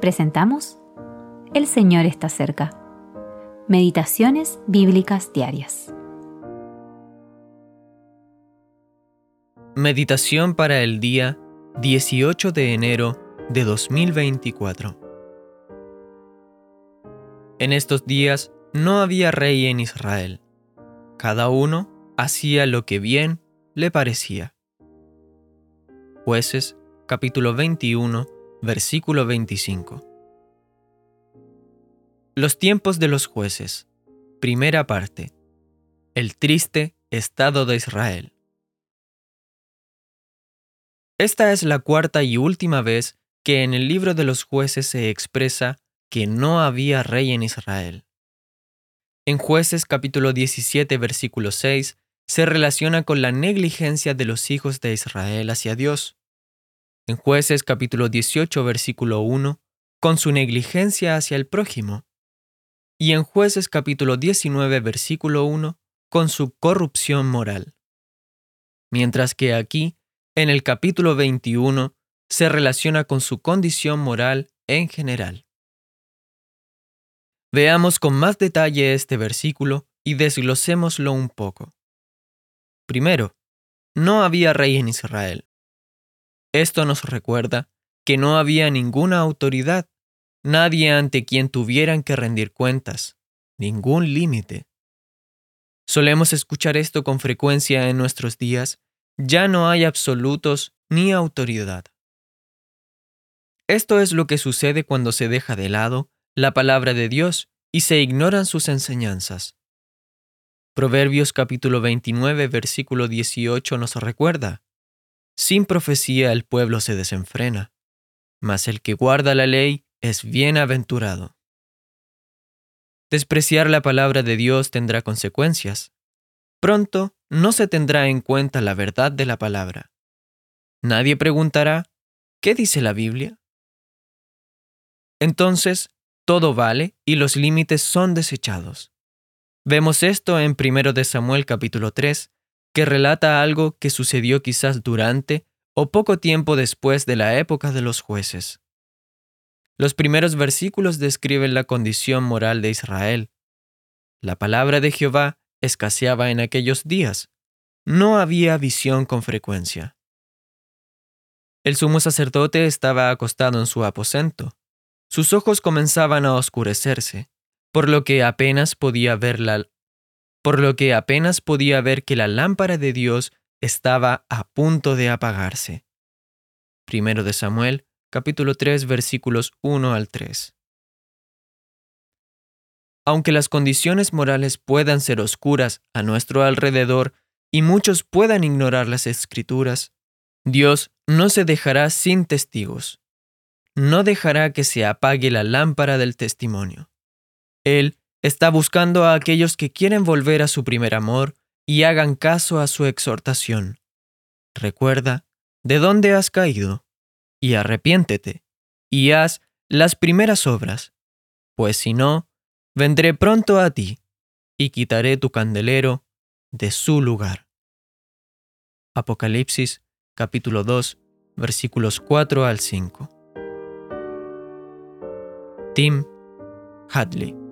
presentamos El Señor está cerca. Meditaciones bíblicas diarias. Meditación para el día 18 de enero de 2024. En estos días no había rey en Israel. Cada uno hacía lo que bien le parecía. Jueces capítulo 21 versículo 25. Los tiempos de los jueces. Primera parte. El triste estado de Israel. Esta es la cuarta y última vez que en el libro de los jueces se expresa que no había rey en Israel. En jueces capítulo 17 versículo 6 se relaciona con la negligencia de los hijos de Israel hacia Dios. En jueces capítulo 18 versículo 1 con su negligencia hacia el prójimo y en jueces capítulo 19 versículo 1 con su corrupción moral. Mientras que aquí, en el capítulo 21, se relaciona con su condición moral en general. Veamos con más detalle este versículo y desglosémoslo un poco. Primero, no había rey en Israel. Esto nos recuerda que no había ninguna autoridad nadie ante quien tuvieran que rendir cuentas, ningún límite. Solemos escuchar esto con frecuencia en nuestros días, ya no hay absolutos ni autoridad. Esto es lo que sucede cuando se deja de lado la palabra de Dios y se ignoran sus enseñanzas. Proverbios capítulo 29 versículo 18 nos recuerda, Sin profecía el pueblo se desenfrena, mas el que guarda la ley es bienaventurado. Despreciar la palabra de Dios tendrá consecuencias. Pronto no se tendrá en cuenta la verdad de la palabra. Nadie preguntará, ¿qué dice la Biblia? Entonces, todo vale y los límites son desechados. Vemos esto en 1 de Samuel capítulo 3, que relata algo que sucedió quizás durante o poco tiempo después de la época de los jueces. Los primeros versículos describen la condición moral de Israel. La palabra de Jehová escaseaba en aquellos días. No había visión con frecuencia. El sumo sacerdote estaba acostado en su aposento. Sus ojos comenzaban a oscurecerse, por lo que apenas podía ver la por lo que apenas podía ver que la lámpara de Dios estaba a punto de apagarse. Primero de Samuel capítulo 3, versículos 1 al 3. Aunque las condiciones morales puedan ser oscuras a nuestro alrededor y muchos puedan ignorar las escrituras, Dios no se dejará sin testigos. No dejará que se apague la lámpara del testimonio. Él está buscando a aquellos que quieren volver a su primer amor y hagan caso a su exhortación. Recuerda, ¿de dónde has caído? y arrepiéntete, y haz las primeras obras, pues si no, vendré pronto a ti, y quitaré tu candelero de su lugar. Apocalipsis capítulo 2 versículos 4 al 5. Tim Hadley